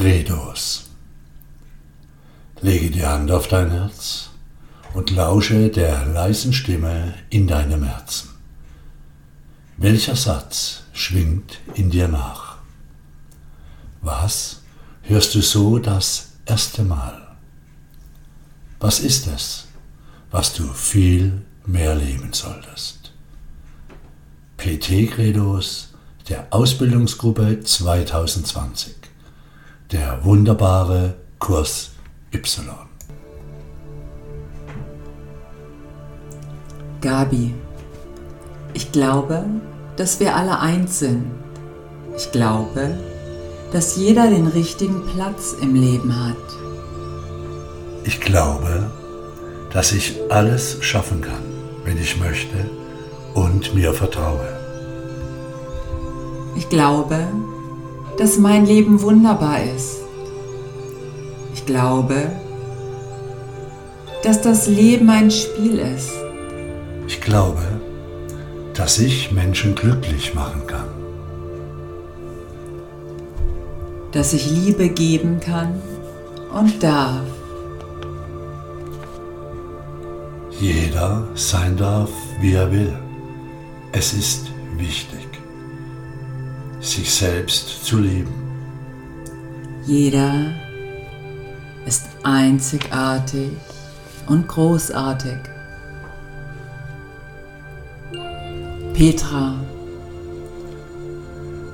Credos. Lege die Hand auf dein Herz und lausche der leisen Stimme in deinem Herzen. Welcher Satz schwingt in dir nach? Was hörst du so das erste Mal? Was ist es, was du viel mehr leben solltest? PT Credos der Ausbildungsgruppe 2020. Der wunderbare Kurs Y. Gabi, ich glaube, dass wir alle eins sind. Ich glaube, dass jeder den richtigen Platz im Leben hat. Ich glaube, dass ich alles schaffen kann, wenn ich möchte und mir vertraue. Ich glaube, dass mein Leben wunderbar ist. Ich glaube, dass das Leben ein Spiel ist. Ich glaube, dass ich Menschen glücklich machen kann. Dass ich Liebe geben kann und darf. Jeder sein darf, wie er will. Es ist wichtig sich selbst zu lieben. Jeder ist einzigartig und großartig. Petra.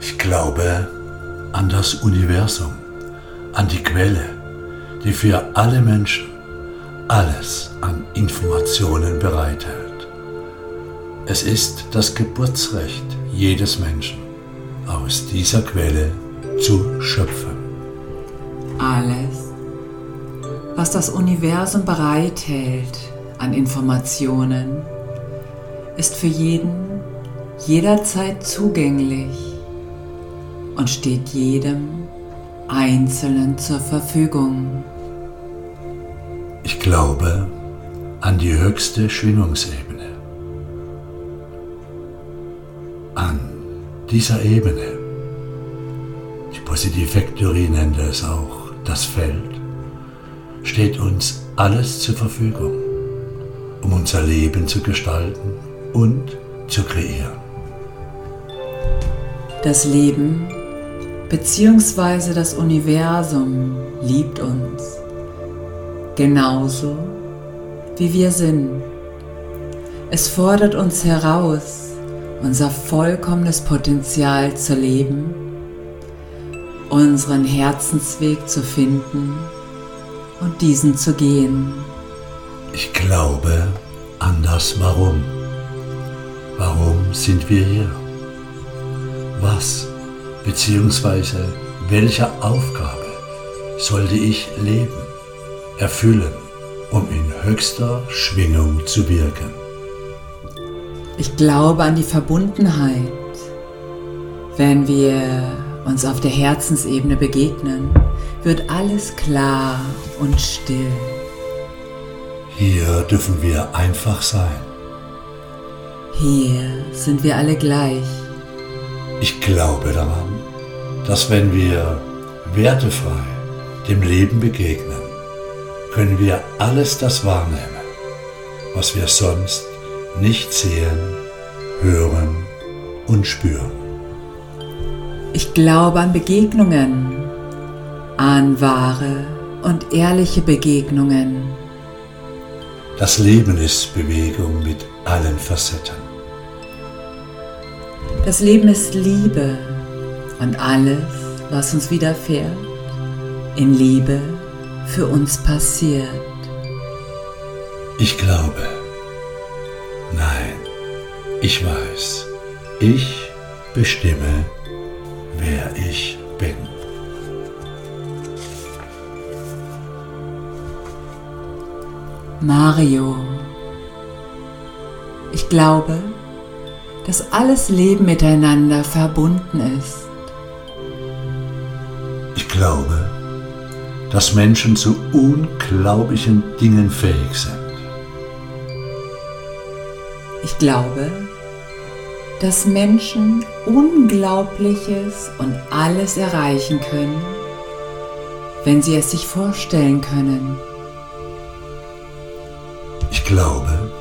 Ich glaube an das Universum, an die Quelle, die für alle Menschen alles an Informationen bereithält. Es ist das Geburtsrecht jedes Menschen aus dieser Quelle zu schöpfen. Alles, was das Universum bereithält an Informationen, ist für jeden jederzeit zugänglich und steht jedem Einzelnen zur Verfügung. Ich glaube an die höchste Schwingungsebene. Dieser Ebene. Die Positivektorie nennt es auch das Feld, steht uns alles zur Verfügung, um unser Leben zu gestalten und zu kreieren. Das Leben bzw. das Universum liebt uns genauso wie wir sind. Es fordert uns heraus, unser vollkommenes Potenzial zu leben, unseren Herzensweg zu finden und diesen zu gehen. Ich glaube an das Warum. Warum sind wir hier? Was bzw. welche Aufgabe sollte ich leben, erfüllen, um in höchster Schwingung zu wirken? Ich glaube an die Verbundenheit. Wenn wir uns auf der Herzensebene begegnen, wird alles klar und still. Hier dürfen wir einfach sein. Hier sind wir alle gleich. Ich glaube daran, dass wenn wir wertefrei dem Leben begegnen, können wir alles das wahrnehmen, was wir sonst nicht sehen, hören und spüren. Ich glaube an Begegnungen, an wahre und ehrliche Begegnungen. Das Leben ist Bewegung mit allen Facetten. Das Leben ist Liebe und alles, was uns widerfährt, in Liebe für uns passiert. Ich glaube, Nein, ich weiß, ich bestimme, wer ich bin. Mario, ich glaube, dass alles Leben miteinander verbunden ist. Ich glaube, dass Menschen zu unglaublichen Dingen fähig sind. Ich glaube, dass Menschen Unglaubliches und alles erreichen können, wenn Sie es sich vorstellen können. Ich glaube,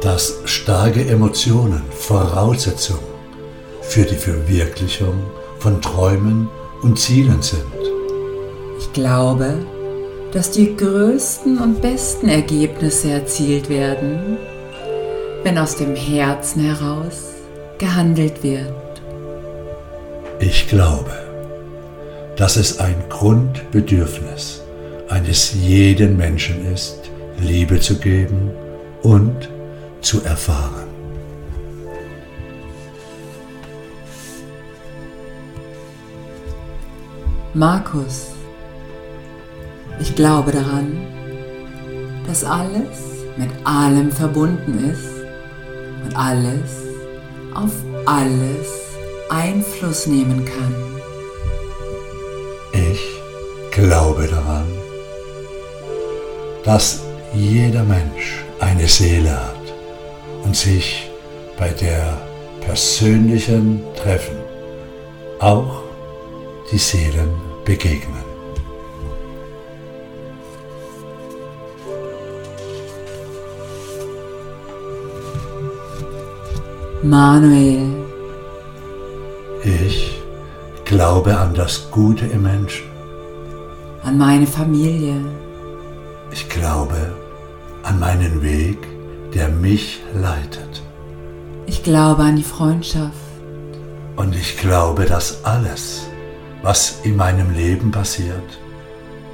dass starke Emotionen Voraussetzung für die Verwirklichung von Träumen und Zielen sind. Ich glaube, dass die größten und besten Ergebnisse erzielt werden, wenn aus dem Herzen heraus gehandelt wird. Ich glaube, dass es ein Grundbedürfnis eines jeden Menschen ist, Liebe zu geben und zu erfahren. Markus, ich glaube daran, dass alles mit allem verbunden ist und alles auf alles Einfluss nehmen kann. Ich glaube daran, dass jeder Mensch eine Seele hat und sich bei der persönlichen Treffen auch die Seelen begegnen. Manuel, Ich glaube an das Gute im Menschen. an meine Familie, Ich glaube an meinen Weg, der mich leitet. ich glaube an die Freundschaft, Und ich glaube, dass alles, was in meinem Leben passiert,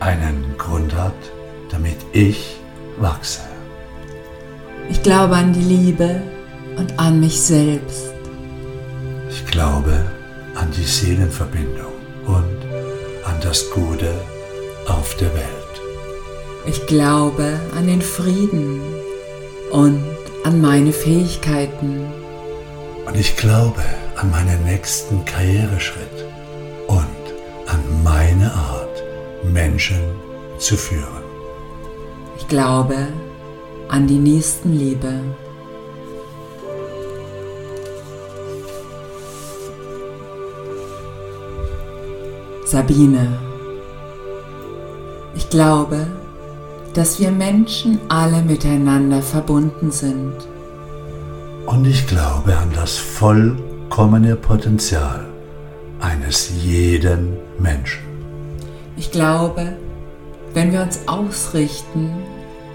einen Grund hat, damit ich wachse. ich glaube an die Liebe und an mich selbst. Ich glaube an die Seelenverbindung und an das Gute auf der Welt. Ich glaube an den Frieden und an meine Fähigkeiten. Und ich glaube an meinen nächsten Karriereschritt und an meine Art, Menschen zu führen. Ich glaube an die Nächstenliebe. Sabine, ich glaube, dass wir Menschen alle miteinander verbunden sind. Und ich glaube an das vollkommene Potenzial eines jeden Menschen. Ich glaube, wenn wir uns ausrichten,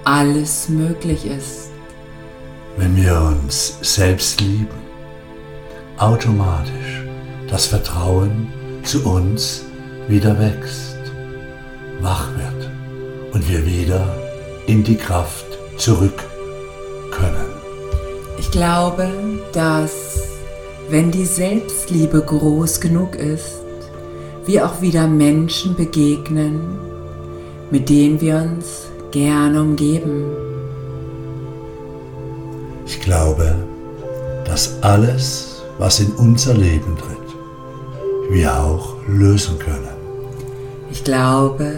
alles möglich ist. Wenn wir uns selbst lieben, automatisch das Vertrauen zu uns wieder wächst, wach wird und wir wieder in die Kraft zurück können. Ich glaube, dass wenn die Selbstliebe groß genug ist, wir auch wieder Menschen begegnen, mit denen wir uns gerne umgeben. Ich glaube, dass alles, was in unser Leben tritt, wir auch lösen können. Ich glaube,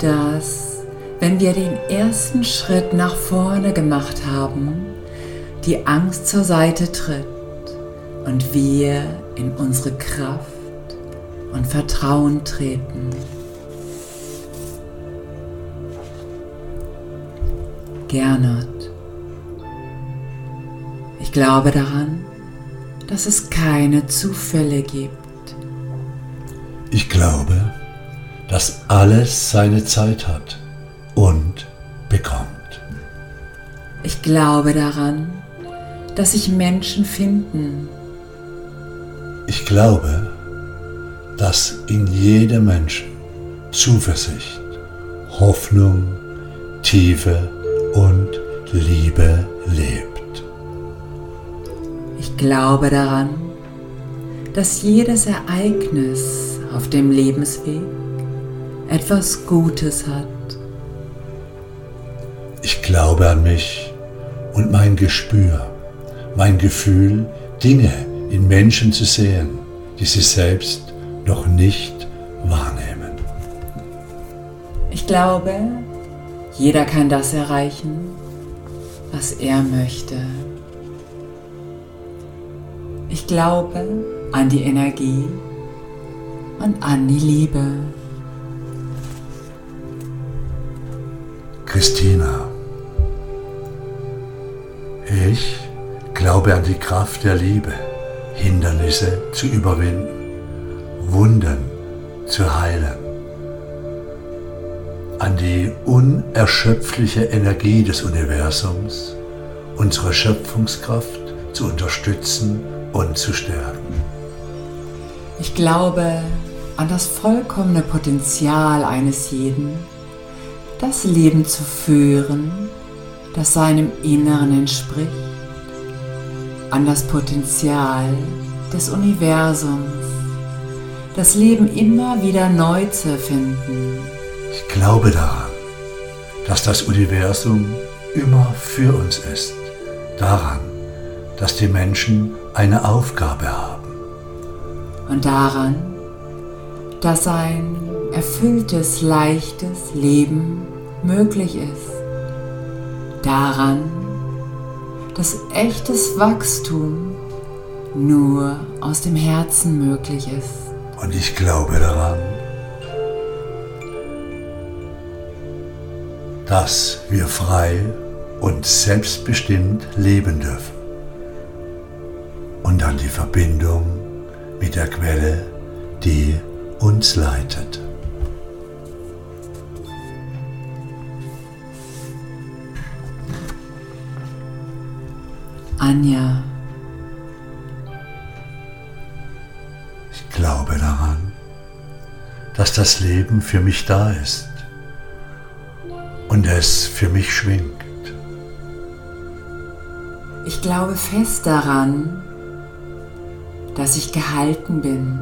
dass wenn wir den ersten Schritt nach vorne gemacht haben, die Angst zur Seite tritt und wir in unsere Kraft und Vertrauen treten. Gernot, ich glaube daran, dass es keine Zufälle gibt. Ich glaube, dass alles seine Zeit hat und bekommt. Ich glaube daran, dass sich Menschen finden. Ich glaube, dass in jedem Menschen Zuversicht, Hoffnung, Tiefe und Liebe lebt. Ich glaube daran, dass jedes Ereignis auf dem Lebensweg etwas Gutes hat. Ich glaube an mich und mein Gespür, mein Gefühl, Dinge in Menschen zu sehen, die sie selbst noch nicht wahrnehmen. Ich glaube, jeder kann das erreichen, was er möchte. Ich glaube an die Energie und an die Liebe. Christina. Ich glaube an die Kraft der Liebe, Hindernisse zu überwinden, Wunden zu heilen, an die unerschöpfliche Energie des Universums, unsere Schöpfungskraft zu unterstützen und zu stärken. Ich glaube an das vollkommene Potenzial eines jeden, das Leben zu führen, das seinem Inneren entspricht, an das Potenzial des Universums, das Leben immer wieder neu zu erfinden. Ich glaube daran, dass das Universum immer für uns ist, daran, dass die Menschen eine Aufgabe haben. Und daran, dass ein erfülltes, leichtes Leben möglich ist daran, dass echtes Wachstum nur aus dem Herzen möglich ist. Und ich glaube daran, dass wir frei und selbstbestimmt leben dürfen. Und an die Verbindung mit der Quelle, die uns leitet. Anja. Ich glaube daran, dass das Leben für mich da ist und es für mich schwingt. Ich glaube fest daran, dass ich gehalten bin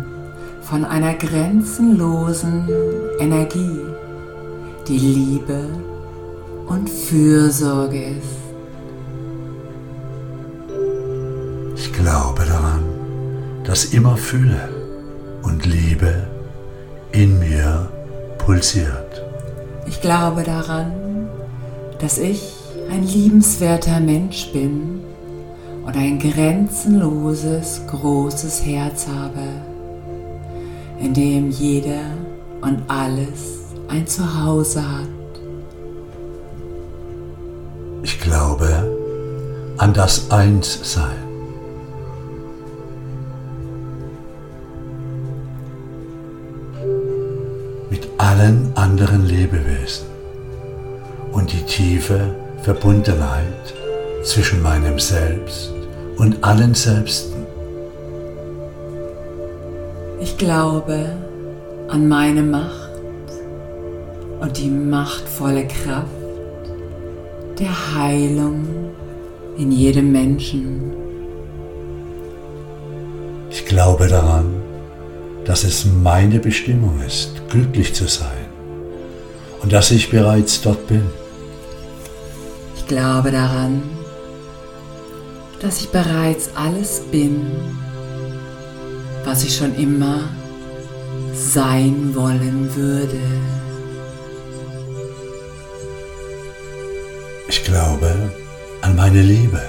von einer grenzenlosen Energie, die Liebe und Fürsorge ist. Glaube daran, dass immer Fülle und Liebe in mir pulsiert. Ich glaube daran, dass ich ein liebenswerter Mensch bin und ein grenzenloses, großes Herz habe, in dem jeder und alles ein Zuhause hat. Ich glaube an das Einssein allen anderen Lebewesen und die tiefe Verbundenheit zwischen meinem Selbst und allen Selbsten. Ich glaube an meine Macht und die machtvolle Kraft der Heilung in jedem Menschen. Ich glaube daran, dass es meine Bestimmung ist, glücklich zu sein und dass ich bereits dort bin. Ich glaube daran, dass ich bereits alles bin, was ich schon immer sein wollen würde. Ich glaube an meine Liebe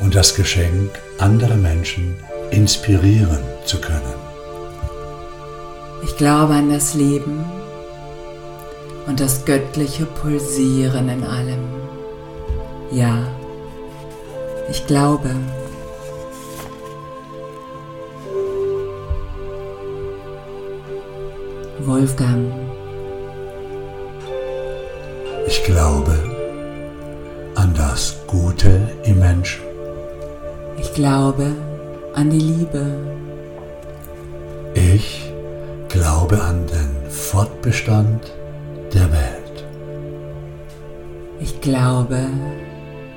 und das Geschenk, andere Menschen inspirieren zu können. Ich glaube an das Leben und das göttliche Pulsieren in allem. Ja, ich glaube. Wolfgang. Ich glaube an das Gute im Menschen. Ich glaube an die Liebe. Ich Glaube an den Fortbestand der Welt. Ich glaube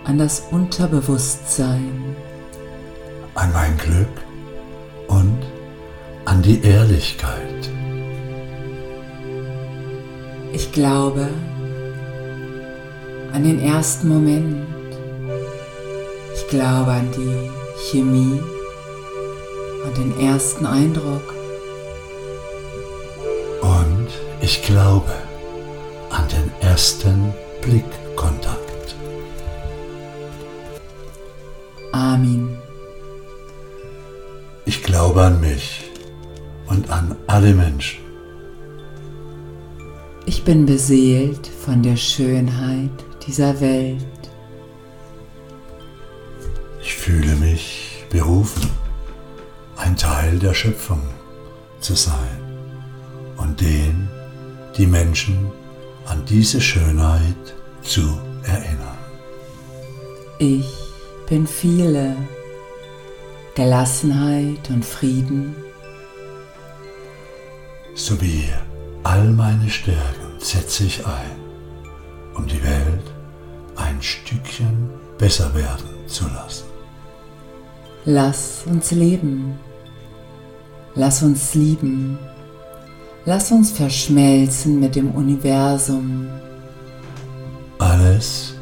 an das Unterbewusstsein. An mein Glück und an die Ehrlichkeit. Ich glaube an den ersten Moment. Ich glaube an die Chemie und den ersten Eindruck. Ich glaube an den ersten Blickkontakt. Amen. Ich glaube an mich und an alle Menschen. Ich bin beseelt von der Schönheit dieser Welt. Ich fühle mich berufen, ein Teil der Schöpfung zu sein und den die Menschen an diese Schönheit zu erinnern. Ich bin viele. Gelassenheit und Frieden. Sowie all meine Stärken setze ich ein, um die Welt ein Stückchen besser werden zu lassen. Lass uns leben. Lass uns lieben. Lass uns verschmelzen mit dem Universum. Alles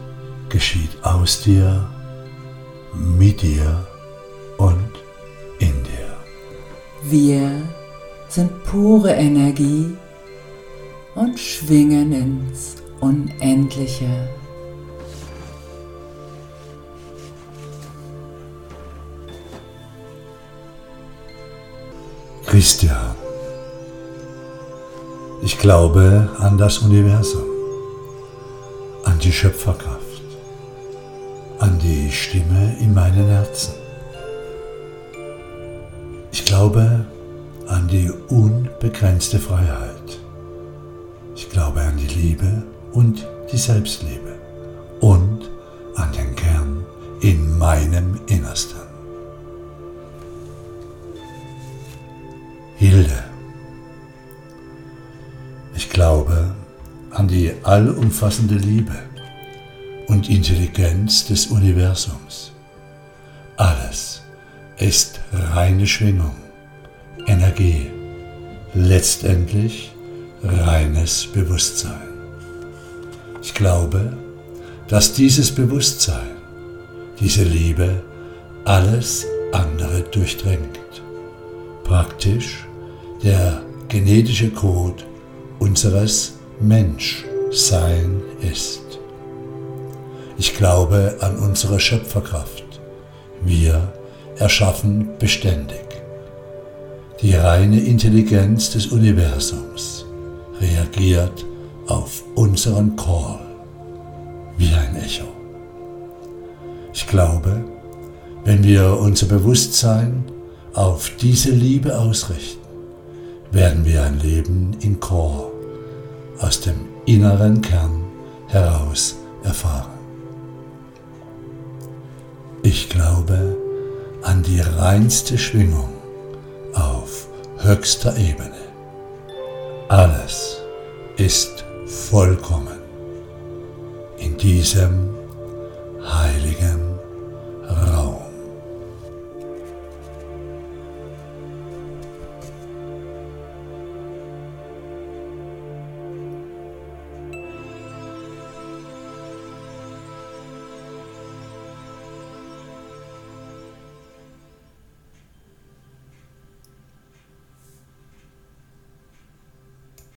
geschieht aus dir, mit dir und in dir. Wir sind pure Energie und schwingen ins Unendliche. Christian, ich glaube an das Universum, an die Schöpferkraft, an die Stimme in meinem Herzen. Ich glaube an die unbegrenzte Freiheit. Ich glaube an die Liebe und die Selbstliebe und an den Kern in meinem Innersten. An die allumfassende Liebe und Intelligenz des Universums. Alles ist reine Schwingung, Energie, letztendlich reines Bewusstsein. Ich glaube, dass dieses Bewusstsein, diese Liebe alles andere durchdringt. Praktisch der genetische Code unseres Menschsein ist. Ich glaube an unsere Schöpferkraft. Wir erschaffen beständig. Die reine Intelligenz des Universums reagiert auf unseren Call wie ein Echo. Ich glaube, wenn wir unser Bewusstsein auf diese Liebe ausrichten, werden wir ein Leben in Chor aus dem inneren Kern heraus erfahren. Ich glaube an die reinste Schwingung auf höchster Ebene. Alles ist vollkommen in diesem heiligen